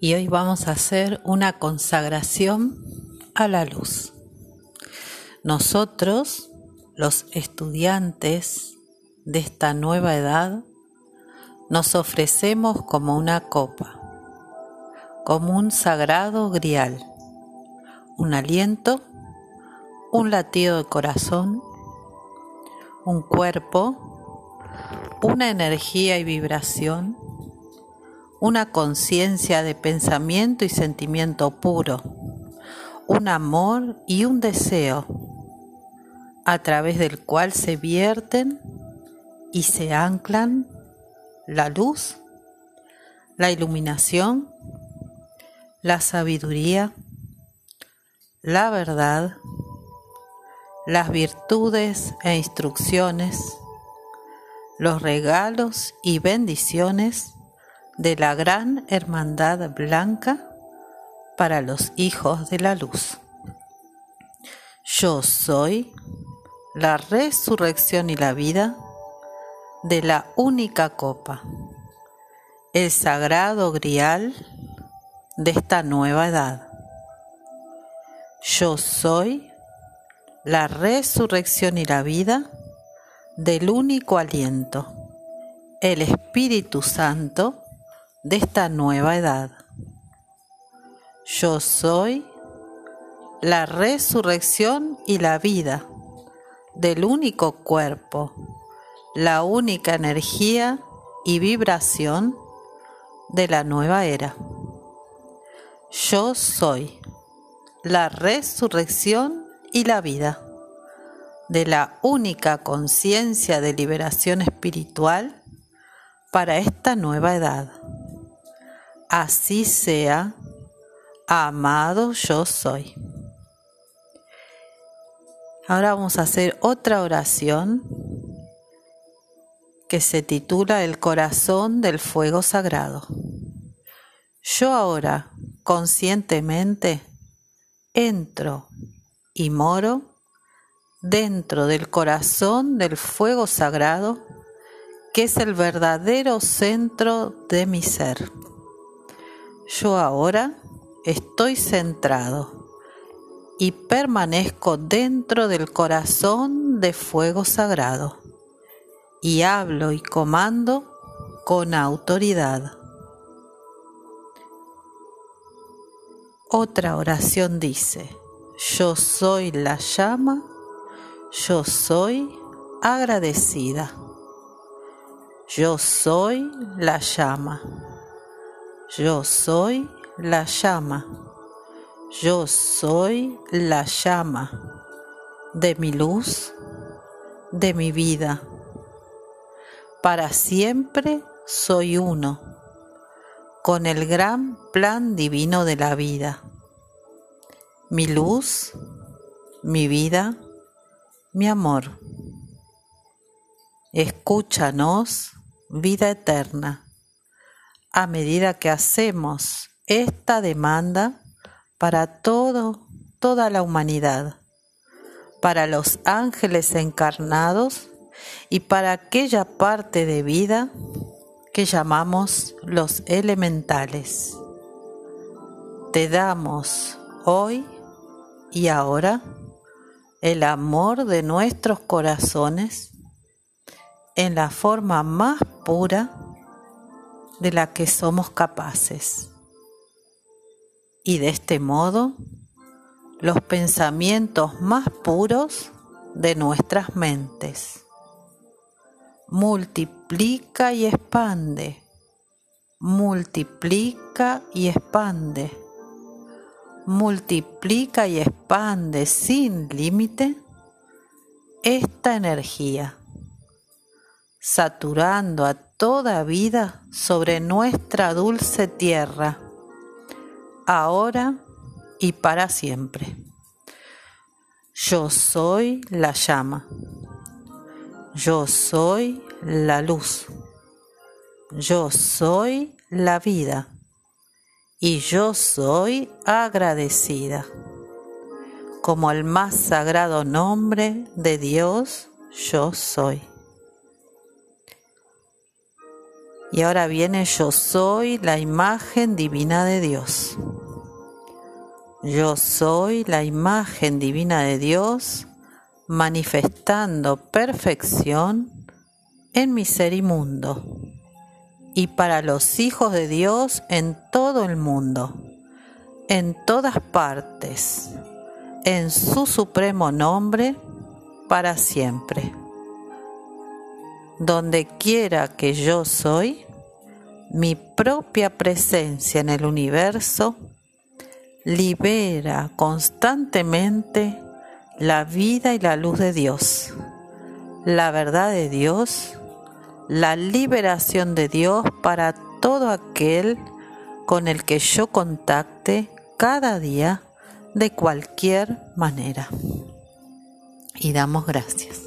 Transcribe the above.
y hoy vamos a hacer una consagración a la luz. Nosotros, los estudiantes de esta nueva edad, nos ofrecemos como una copa, como un sagrado grial, un aliento, un latido de corazón, un cuerpo, una energía y vibración, una conciencia de pensamiento y sentimiento puro, un amor y un deseo, a través del cual se vierten y se anclan la luz, la iluminación, la sabiduría, la verdad, las virtudes e instrucciones, los regalos y bendiciones de la gran hermandad blanca para los hijos de la luz. Yo soy la resurrección y la vida de la única copa, el sagrado grial de esta nueva edad. Yo soy la resurrección y la vida del único aliento, el Espíritu Santo de esta nueva edad. Yo soy la resurrección y la vida del único cuerpo, la única energía y vibración de la nueva era. Yo soy la resurrección y la vida de la única conciencia de liberación espiritual para esta nueva edad así sea, amado yo soy. Ahora vamos a hacer otra oración que se titula El corazón del fuego sagrado. Yo ahora conscientemente entro y moro dentro del corazón del fuego sagrado que es el verdadero centro de mi ser. Yo ahora estoy centrado y permanezco dentro del corazón de fuego sagrado y hablo y comando con autoridad. Otra oración dice, yo soy la llama, yo soy agradecida. Yo soy la llama. Yo soy la llama. Yo soy la llama de mi luz, de mi vida. Para siempre soy uno con el gran plan divino de la vida. Mi luz, mi vida, mi amor. Escúchanos, vida eterna a medida que hacemos esta demanda para todo, toda la humanidad, para los ángeles encarnados y para aquella parte de vida que llamamos los elementales. Te damos hoy y ahora el amor de nuestros corazones en la forma más pura de la que somos capaces. Y de este modo, los pensamientos más puros de nuestras mentes. Multiplica y expande, multiplica y expande, multiplica y expande sin límite esta energía, saturando a toda vida sobre nuestra dulce tierra, ahora y para siempre. Yo soy la llama, yo soy la luz, yo soy la vida y yo soy agradecida como el más sagrado nombre de Dios yo soy. Y ahora viene yo soy la imagen divina de Dios. Yo soy la imagen divina de Dios manifestando perfección en mi ser inmundo y para los hijos de Dios en todo el mundo, en todas partes, en su supremo nombre, para siempre. Donde quiera que yo soy, mi propia presencia en el universo libera constantemente la vida y la luz de Dios, la verdad de Dios, la liberación de Dios para todo aquel con el que yo contacte cada día de cualquier manera. Y damos gracias.